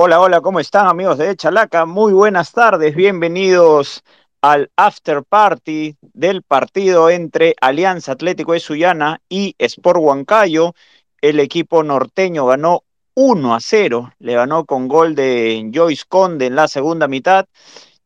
Hola, hola, ¿cómo están amigos de Chalaca? Muy buenas tardes, bienvenidos al after party del partido entre Alianza Atlético de Sullana y Sport Huancayo. El equipo norteño ganó 1 a 0, le ganó con gol de Joyce Conde en la segunda mitad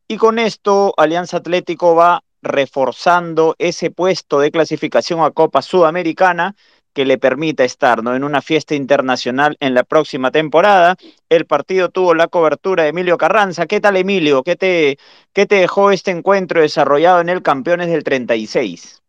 y con esto Alianza Atlético va reforzando ese puesto de clasificación a Copa Sudamericana que le permita estar ¿no? en una fiesta internacional en la próxima temporada. El partido tuvo la cobertura de Emilio Carranza. ¿Qué tal, Emilio? ¿Qué te, qué te dejó este encuentro desarrollado en el Campeones del 36?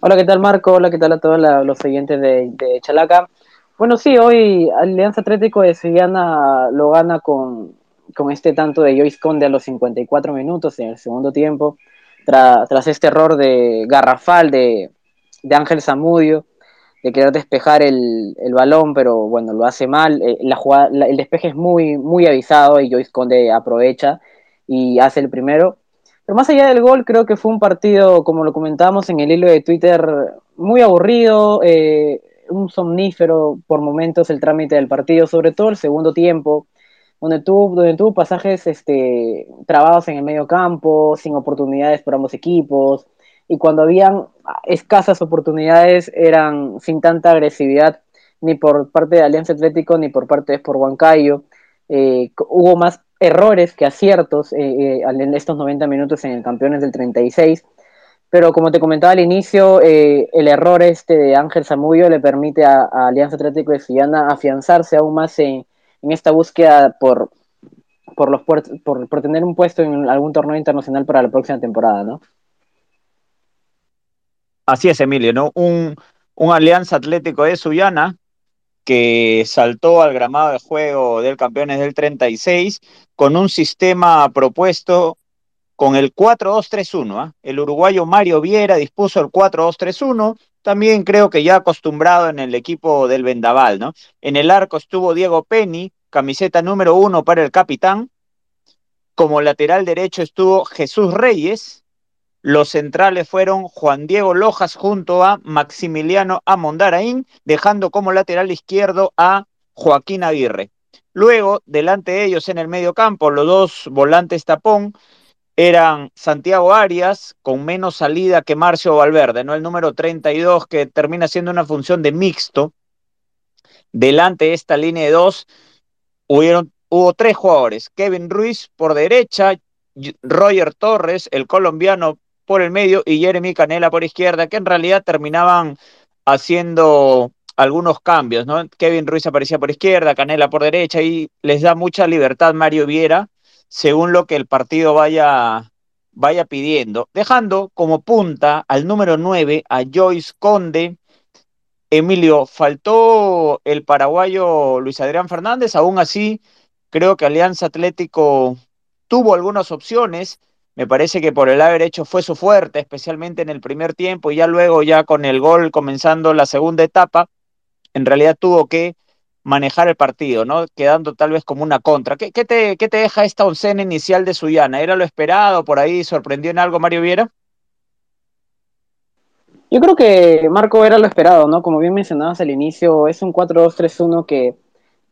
Hola, ¿qué tal, Marco? Hola, ¿qué tal a todos los siguientes de, de, Chalaca? Bueno, sí, hoy Alianza Atlético de Sevillana lo gana con, con este tanto de Joyce Conde a los 54 minutos en el segundo tiempo, tra, tras este error de garrafal de, de Ángel Zamudio, de querer despejar el, el, balón, pero bueno, lo hace mal. Eh, la jugada, la, el despeje es muy, muy avisado y Joyce Conde aprovecha y hace el primero. Pero más allá del gol, creo que fue un partido, como lo comentábamos en el hilo de Twitter, muy aburrido, eh, un somnífero por momentos el trámite del partido, sobre todo el segundo tiempo, donde tuvo, donde tuvo pasajes este, trabados en el medio campo, sin oportunidades por ambos equipos, y cuando habían escasas oportunidades eran sin tanta agresividad ni por parte de Alianza Atlético ni por parte de Sport Huancayo. Eh, hubo más errores que aciertos eh, eh, en estos 90 minutos en el Campeones del 36, pero como te comentaba al inicio, eh, el error este de Ángel Zamudio le permite a, Alianza Atlético de Sillana afianzarse aún más en, en esta búsqueda por, por, los por, por tener un puesto en algún torneo internacional para la próxima temporada, ¿no? Así es, Emilio, ¿no? Un, un Alianza Atlético de Sullana que saltó al gramado de juego del Campeones del 36 con un sistema propuesto con el 4-2-3-1. ¿eh? El uruguayo Mario Viera dispuso el 4-2-3-1, también creo que ya acostumbrado en el equipo del Vendaval, ¿no? En el arco estuvo Diego Penny, camiseta número uno para el capitán. Como lateral derecho estuvo Jesús Reyes, los centrales fueron Juan Diego Lojas junto a Maximiliano Amondaraín, dejando como lateral izquierdo a Joaquín Aguirre. Luego, delante de ellos en el medio campo, los dos volantes tapón eran Santiago Arias, con menos salida que Marcio Valverde, ¿no? El número 32, que termina siendo una función de mixto. Delante de esta línea de dos, hubieron, hubo tres jugadores: Kevin Ruiz por derecha, Roger Torres, el colombiano, por el medio y Jeremy Canela por izquierda, que en realidad terminaban haciendo algunos cambios, ¿no? Kevin Ruiz aparecía por izquierda, Canela por derecha y les da mucha libertad Mario Viera según lo que el partido vaya, vaya pidiendo, dejando como punta al número 9 a Joyce Conde. Emilio, faltó el paraguayo Luis Adrián Fernández, aún así creo que Alianza Atlético tuvo algunas opciones, me parece que por el haber hecho fue su fuerte, especialmente en el primer tiempo, y ya luego, ya con el gol comenzando la segunda etapa, en realidad tuvo que manejar el partido, ¿no? Quedando tal vez como una contra. ¿Qué, te, qué te, deja esta oncena inicial de Suyana? ¿Era lo esperado? ¿Por ahí sorprendió en algo Mario Viera? Yo creo que Marco era lo esperado, ¿no? Como bien mencionabas al inicio, es un 4-2-3-1 que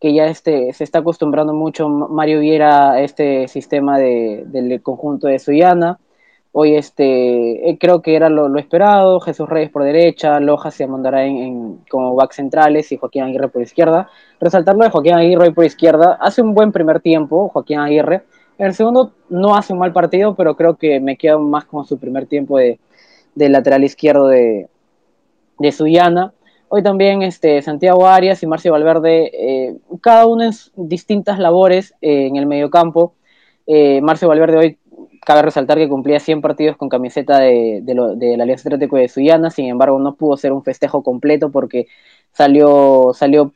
que ya este, se está acostumbrando mucho Mario Viera a este sistema de, del conjunto de Suyana. Hoy este, eh, creo que era lo, esperado, Jesús Reyes por derecha, Loja se mandará en, en, como back centrales y Joaquín Aguirre por izquierda. Resaltarlo de Joaquín Aguirre por izquierda, hace un buen primer tiempo Joaquín Aguirre, en el segundo no hace un mal partido, pero creo que me queda más como su primer tiempo de, de lateral izquierdo de, de Suyana. Hoy también este, Santiago Arias y Marcio Valverde, eh, cada uno en distintas labores eh, en el mediocampo. Eh, Marcio Valverde hoy cabe resaltar que cumplía 100 partidos con camiseta de, de, de la Alianza Atlético de Suyana, sin embargo no pudo ser un festejo completo porque salió, salió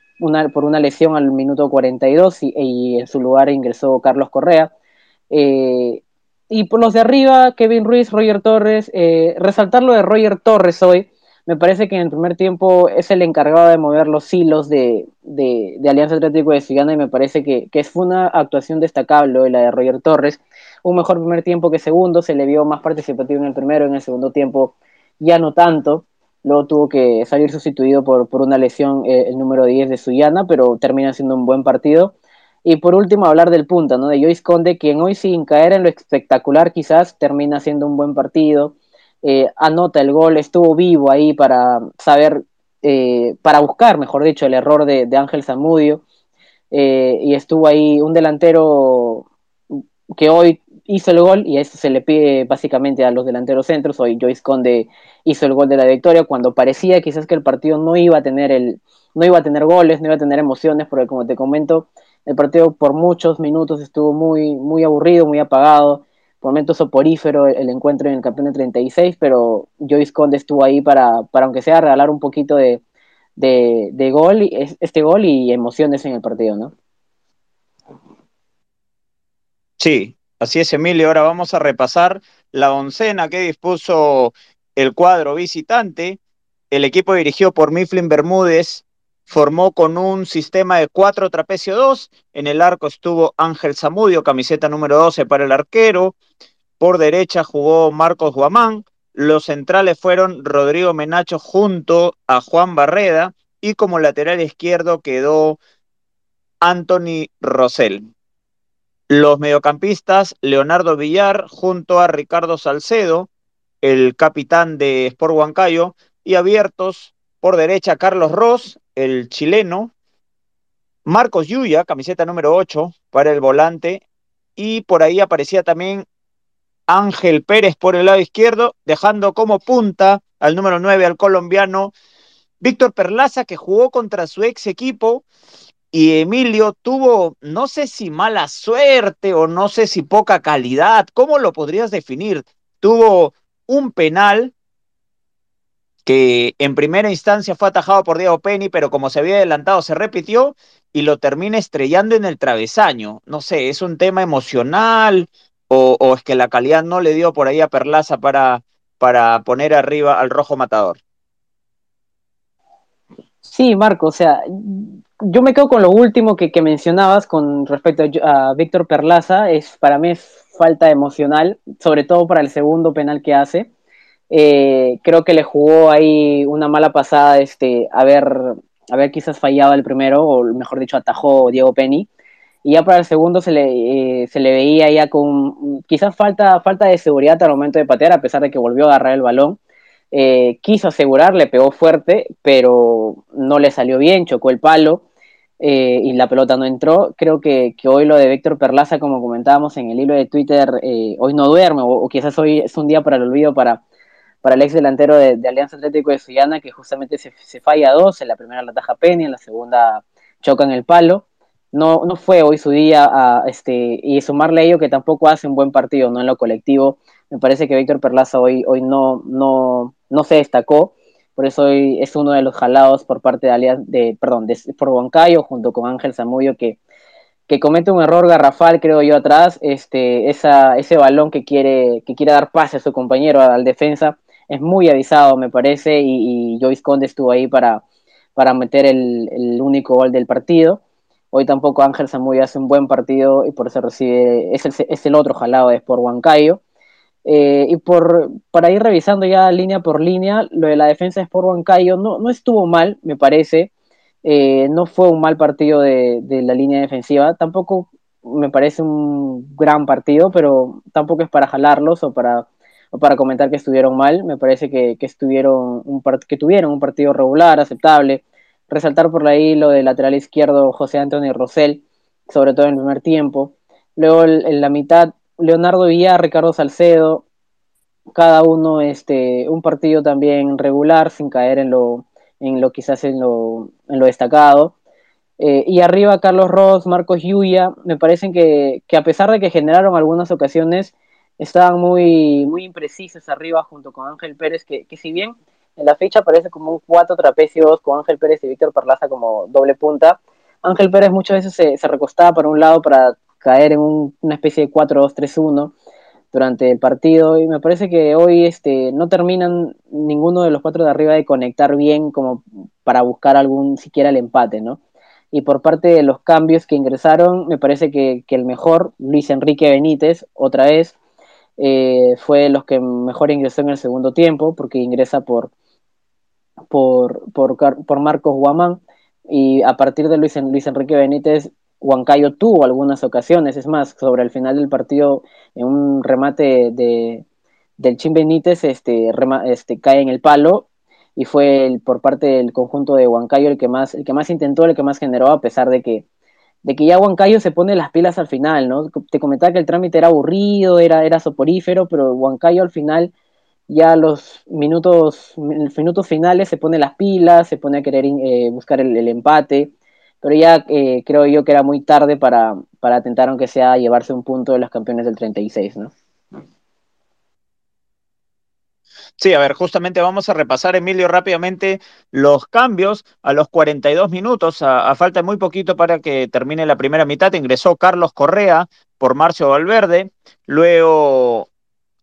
por una lesión al minuto 42 y, y en su lugar ingresó Carlos Correa. Eh, y por los de arriba, Kevin Ruiz, Roger Torres, eh, resaltar lo de Roger Torres hoy, me parece que en el primer tiempo es el encargado de mover los hilos de, de, Alianza Atlético de Cigana y me parece que, que, fue una actuación destacable la de Roger Torres. Un mejor primer tiempo que segundo, se le vio más participativo en el primero, en el segundo tiempo ya no tanto. Luego tuvo que salir sustituido por, por una lesión eh, el número 10 de Suyana, pero termina siendo un buen partido. Y por último, hablar del punta, ¿no? De Joyce Conde, quien hoy sin caer en lo espectacular quizás termina haciendo un buen partido, eh, anota el gol, estuvo vivo ahí para saber, eh, para buscar, mejor dicho, el error de, Ángel Zamudio, eh, y estuvo ahí un delantero que hoy hizo el gol y eso se le pide básicamente a los delanteros centros. Hoy Joyce Conde hizo el gol de la victoria cuando parecía quizás que el partido no iba a tener el no iba a tener goles, no iba a tener emociones, porque como te comento, el partido por muchos minutos estuvo muy muy aburrido, muy apagado. Por momentos soporífero el, el encuentro en el campeón de 36, pero Joyce Conde estuvo ahí para, para aunque sea regalar un poquito de, de, de gol, este gol y emociones en el partido, ¿no? Sí, así es, Emilio. Ahora vamos a repasar la oncena que dispuso el cuadro visitante. El equipo dirigido por Mifflin Bermúdez formó con un sistema de 4 trapecio 2. En el arco estuvo Ángel Zamudio, camiseta número 12 para el arquero. Por derecha jugó Marcos Guamán. Los centrales fueron Rodrigo Menacho junto a Juan Barreda. Y como lateral izquierdo quedó Anthony Rosell. Los mediocampistas, Leonardo Villar junto a Ricardo Salcedo, el capitán de Sport Huancayo, y abiertos por derecha Carlos Ross, el chileno, Marcos Yuya, camiseta número 8 para el volante, y por ahí aparecía también Ángel Pérez por el lado izquierdo, dejando como punta al número 9 al colombiano Víctor Perlaza, que jugó contra su ex equipo. Y Emilio tuvo, no sé si mala suerte o no sé si poca calidad, ¿cómo lo podrías definir? Tuvo un penal que en primera instancia fue atajado por Diego Penny, pero como se había adelantado se repitió y lo termina estrellando en el travesaño. No sé, ¿es un tema emocional o, o es que la calidad no le dio por ahí a Perlaza para, para poner arriba al rojo matador? Sí, Marco, o sea, yo me quedo con lo último que, mencionabas con respecto a, a Víctor Perlaza, es para mí es falta emocional, sobre todo para el segundo penal que hace. Eh, creo que le jugó ahí una mala pasada, este, haber, haber quizás fallado el primero, o mejor dicho, atajó Diego Penny. Y ya para el segundo se le, eh, se le veía ya con quizás falta, falta de seguridad al momento de patear, a pesar de que volvió a agarrar el balón eh, quiso asegurar, le pegó fuerte, pero no le salió bien, chocó el palo eh, y la pelota no entró. Creo que, hoy lo de Víctor Perlaza, como comentábamos en el hilo de Twitter, eh, hoy no duerme, o, o, quizás hoy es un día para el olvido para, para el ex delantero de, de Alianza Atlético de Suyana, que justamente se, se, falla dos, en la primera la taja Penny, en la segunda choca en el palo. No, no fue hoy su día a, este, y sumarle a ello que tampoco hace un buen partido, ¿no? En lo colectivo, me parece que Víctor Perlaza hoy, hoy no, no, no se destacó, por eso hoy es uno de los jalados por parte de Alianza, de, perdón, de, por Huancayo junto con Ángel Zamudio que, que comete un error garrafal, creo yo, atrás, este, esa, ese balón que quiere, que quiere dar pase a su compañero, al defensa, es muy avisado, me parece, y, Joyce Conde estuvo ahí para, para meter el, el, único gol del partido. Hoy tampoco Ángel Zamudio hace un buen partido y por eso recibe, es el, es el otro jalado de por Huancayo. Eh, y por, para ir revisando ya línea por línea, lo de la defensa de Sport Huancayo no, no estuvo mal, me parece. Eh, no fue un mal partido de, de, la línea defensiva. Tampoco me parece un gran partido, pero tampoco es para jalarlos o para, para comentar que estuvieron mal. Me parece que, que, estuvieron un que tuvieron un partido regular, aceptable. Resaltar por ahí lo del lateral izquierdo José Antonio Rosell, sobre todo en el primer tiempo. Luego en la mitad Leonardo Villar, Ricardo Salcedo, cada uno este, un partido también regular, sin caer en lo, en lo quizás en lo, en lo destacado. Eh, y arriba Carlos Ross, Marcos Yuya, me parecen que, que, a pesar de que generaron algunas ocasiones, estaban muy, muy imprecisos arriba junto con Ángel Pérez, que, que si bien en la fecha parece como un cuatro trapecios con Ángel Pérez y Víctor Parlaza como doble punta, Ángel Pérez muchas veces se, se recostaba para un lado para caer en un, una especie de 4-2-3-1 durante el partido y me parece que hoy este, no terminan ninguno de los cuatro de arriba de conectar bien como para buscar algún siquiera el empate, ¿no? Y por parte de los cambios que ingresaron, me parece que, que el mejor, Luis Enrique Benítez, otra vez, eh, fue los que mejor ingresó en el segundo tiempo, porque ingresa por, por, por, por Marcos Guamán, y a partir de Luis, Luis Enrique Benítez Huancayo tuvo algunas ocasiones, es más, sobre el final del partido, en un remate de, del Chin Benítez, este, este, cae en el palo. Y fue el, por parte del conjunto de Huancayo el que más, el que más intentó, el que más generó, a pesar de que, de que ya Huancayo se pone las pilas al final, ¿no? Te comentaba que el trámite era aburrido, era, era soporífero, pero Huancayo al final, ya los minutos, minutos finales se pone las pilas, se pone a querer eh, buscar el, empate, pero ya eh, creo yo que era muy tarde para, para atentar, aunque sea, llevarse un punto de los campeones del 36, ¿no? Sí, a ver, justamente vamos a repasar, Emilio, rápidamente los cambios a los 42 minutos, a, falta muy poquito para que termine la primera mitad. Ingresó Carlos Correa por Marcio Valverde, luego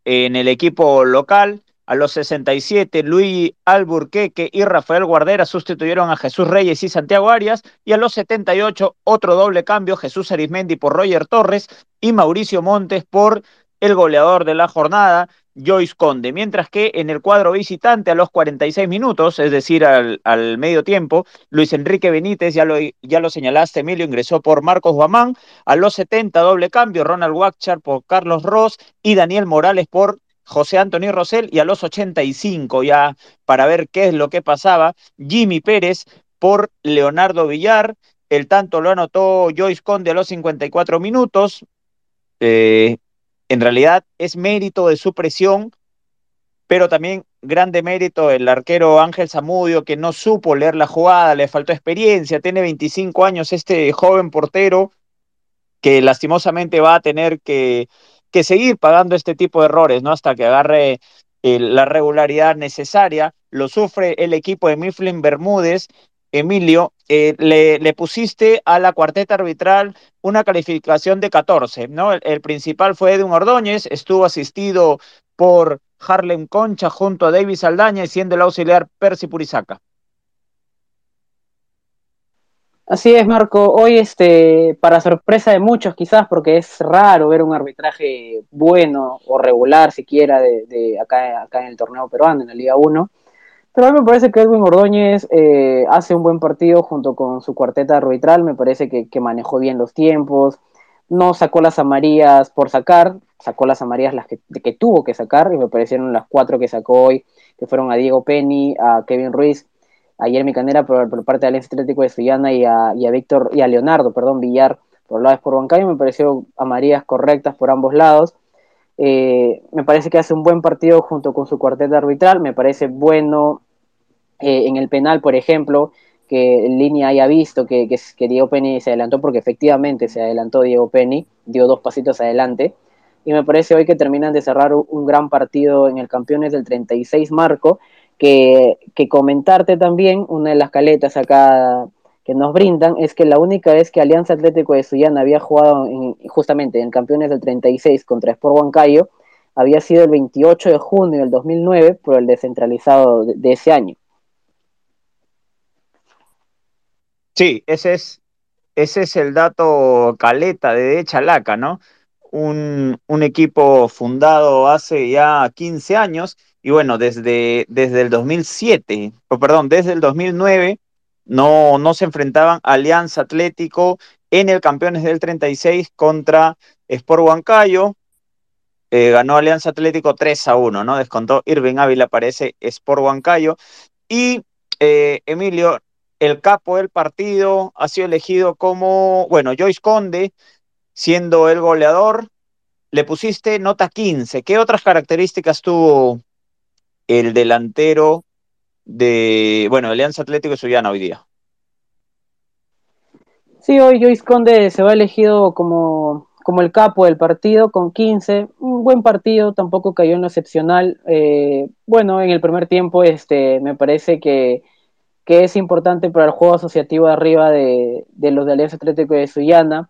en el equipo local. A los 67, Luis Alburqueque y Rafael Guardera sustituyeron a Jesús Reyes y Santiago Arias. Y a los 78, otro doble cambio, Jesús Arismendi por Roger Torres y Mauricio Montes por el goleador de la jornada, Joyce Conde, mientras que en el cuadro visitante a los 46 minutos, es decir, al, medio tiempo, Luis Enrique Benítez, ya lo, señalaste, Emilio, ingresó por Marcos Guamán, a los 70 doble cambio, Ronald Wachar por Carlos Ross y Daniel Morales por José Antonio Rosell, y a los 85 ya para ver qué es lo que pasaba, Jimmy Pérez por Leonardo Villar, el tanto lo anotó Joyce Conde a los 54 minutos, eh, en realidad es mérito de su presión, pero también grande mérito el arquero Ángel Zamudio, que no supo leer la jugada, le faltó experiencia, tiene 25 años este joven portero que lastimosamente va a tener que, que seguir pagando este tipo de errores, ¿no? Hasta que agarre eh, la regularidad necesaria. Lo sufre el equipo de Mifflin Bermúdez, Emilio, eh, le, pusiste a la cuarteta arbitral una calificación de 14, ¿no? El, principal fue Edwin Ordóñez, estuvo asistido por Harlem Concha junto a David Saldaña y siendo el auxiliar Percy Purizaca. Así es, Marco. Hoy, este, para sorpresa de muchos, quizás, porque es raro ver un arbitraje bueno o regular, siquiera, de, acá, acá en el torneo peruano, en la Liga 1 pero a mí me parece que Edwin Ordóñez eh, hace un buen partido junto con su cuarteta arbitral. Me parece que, manejó bien los tiempos. No sacó las amarillas por sacar, sacó las amarillas las que, que, tuvo que sacar, y me parecieron las cuatro que sacó hoy, que fueron a Diego Penny, a Kevin Ruiz, a Jeremy Canera por, parte del Atlético de Suyana y a, Víctor, y a Leonardo, perdón, Villar por lado de por Bancayo. Me pareció amarillas correctas por ambos lados. Eh, me parece que hace un buen partido junto con su cuarteta arbitral. Me parece bueno eh, en el penal, por ejemplo, que en línea haya visto que, que, Diego Penny se adelantó, porque efectivamente se adelantó Diego Penny, dio dos pasitos adelante. Y me parece hoy que terminan de cerrar un gran partido en el Campeones del 36 Marco, que, comentarte también, una de las caletas acá que nos brindan es que la única vez que Alianza Atlético de Suyana había jugado justamente en Campeones del 36 contra Sport Huancayo había sido el 28 de junio del 2009 por el descentralizado de ese año. Sí, ese es, ese es el dato caleta de Chalaca, ¿no? Un, un, equipo fundado hace ya 15 años y bueno, desde, desde el 2007, o perdón, desde el 2009 no, no se enfrentaban Alianza Atlético en el Campeones del 36 contra Sport Huancayo. Eh, ganó Alianza Atlético 3 a 1, ¿no? Descontó Irving Ávila, parece Sport Huancayo. Y eh, Emilio, el capo del partido ha sido elegido como, bueno, Joyce Conde, siendo el goleador, le pusiste nota 15. ¿Qué otras características tuvo el delantero de, bueno, Alianza Atlético de Suyana hoy día? Sí, hoy Joyce Conde se va elegido como, como el capo del partido con 15. Un buen partido, tampoco cayó en lo excepcional. Eh, bueno, en el primer tiempo este, me parece que que es importante para el juego asociativo de arriba de, los de Alianza Atlético de Suyana.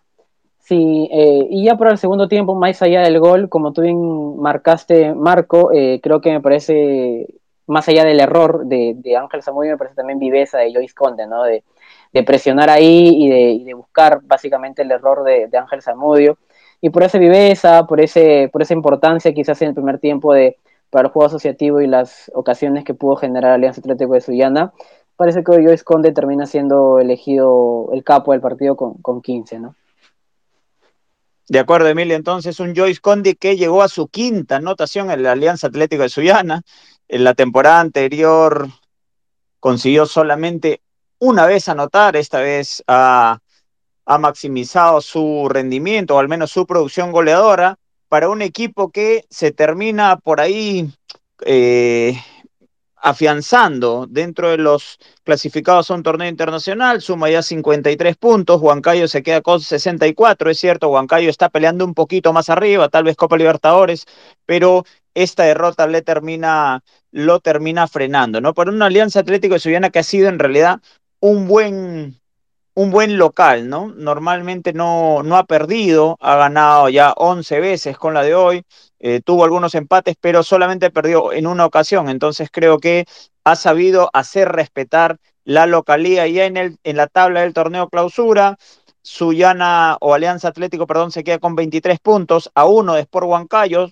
Sí, eh, y ya para el segundo tiempo, más allá del gol, como tú bien marcaste, Marco, eh, creo que me parece, más allá del error de, Ángel Samuel, me parece también viveza de Joyce Conde, ¿no? De, presionar ahí y de, buscar básicamente el error de, Ángel Zamudio. Y por esa viveza, por, ese, por esa importancia quizás en el primer tiempo de, para el juego asociativo y las ocasiones que pudo generar Alianza Atlético de Suyana, parece que Joyce Conde termina siendo elegido el capo del partido con, con 15, ¿no? De acuerdo, Emilio. Entonces, un Joyce Conde que llegó a su quinta anotación en la Alianza Atlético de Sullana. En la temporada anterior consiguió solamente una vez anotar, esta vez ha, ha maximizado su rendimiento, o al menos su producción goleadora, para un equipo que se termina por ahí eh, afianzando dentro de los clasificados a un torneo internacional, suma ya 53 puntos, Huancayo se queda con 64, es cierto, Huancayo está peleando un poquito más arriba, tal vez Copa Libertadores, pero esta derrota le termina, lo termina frenando, ¿no? Por una Alianza Atlético de Sullana que ha sido en realidad un buen, un buen local, ¿no? Normalmente no, no ha perdido, ha ganado ya 11 veces con la de hoy, eh, tuvo algunos empates, pero solamente perdió en una ocasión, entonces creo que ha sabido hacer respetar la localía ya en, el, en la tabla del torneo clausura. Sullana o Alianza Atlético, perdón, se queda con 23 puntos, a uno de Sport Huancayo,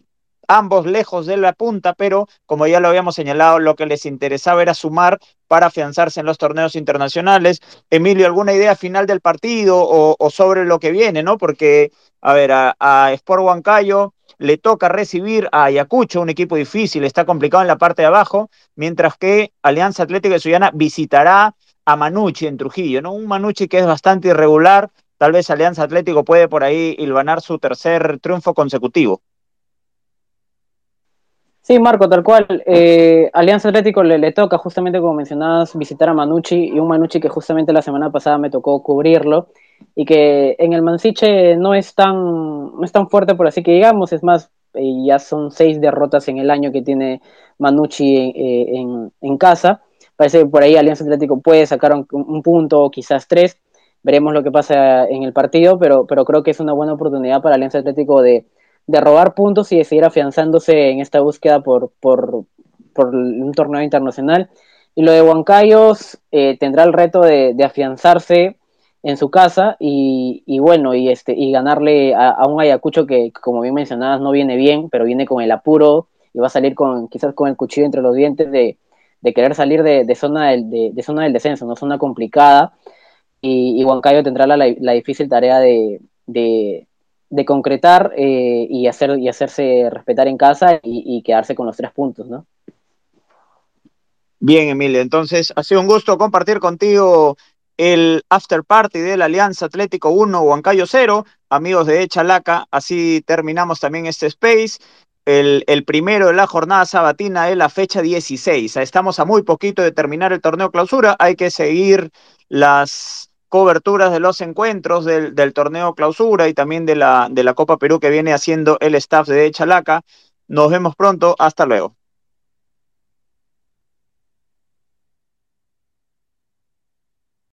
ambos lejos de la punta, pero como ya lo habíamos señalado, lo que les interesaba era sumar para afianzarse en los torneos internacionales. Emilio, ¿alguna idea final del partido o, sobre lo que viene, no? Porque, a ver, a, a Sport Huancayo le toca recibir a Ayacucho, un equipo difícil, está complicado en la parte de abajo, mientras que Alianza Atlética de Sullana visitará a Manucci en Trujillo, ¿no? Un Manucci que es bastante irregular, tal vez Alianza Atlético puede por ahí hilvanar su tercer triunfo consecutivo. Sí, Marco, tal cual. Eh, Alianza Atlético le, le, toca, justamente como mencionabas, visitar a Manucci y un Manucci que justamente la semana pasada me tocó cubrirlo y que en el Mansiche no es tan, no es tan fuerte, por así que digamos, es más, eh, ya son seis derrotas en el año que tiene Manucci eh, en, en, casa. Parece que por ahí Alianza Atlético puede sacar un, un punto o quizás tres. Veremos lo que pasa en el partido, pero, pero creo que es una buena oportunidad para Alianza Atlético de de robar puntos y de seguir afianzándose en esta búsqueda por, por, por un torneo internacional. Y lo de Huancayos eh, tendrá el reto de, afianzarse en su casa y, y bueno, y, este, y ganarle a, un Ayacucho que, como bien mencionabas, no viene bien, pero viene con el apuro y va a salir con quizás con el cuchillo entre los dientes de, de querer salir de, de zona del, de, zona del descenso, no zona complicada. Y, y Huancayo tendrá la, la, difícil tarea de, de concretar eh, y, hacer, y hacerse respetar en casa y, quedarse con los tres puntos, ¿no? Bien, Emilio, entonces ha sido un gusto compartir contigo el after party de la Alianza Atlético 1, Huancayo 0, amigos de Chalaca, así terminamos también este space. El, el, primero de la jornada sabatina es la fecha 16. Estamos a muy poquito de terminar el torneo clausura. Hay que seguir las coberturas de los encuentros del, torneo clausura y también de la, de la Copa Perú que viene haciendo el staff de Chalaca. Nos vemos pronto, hasta luego.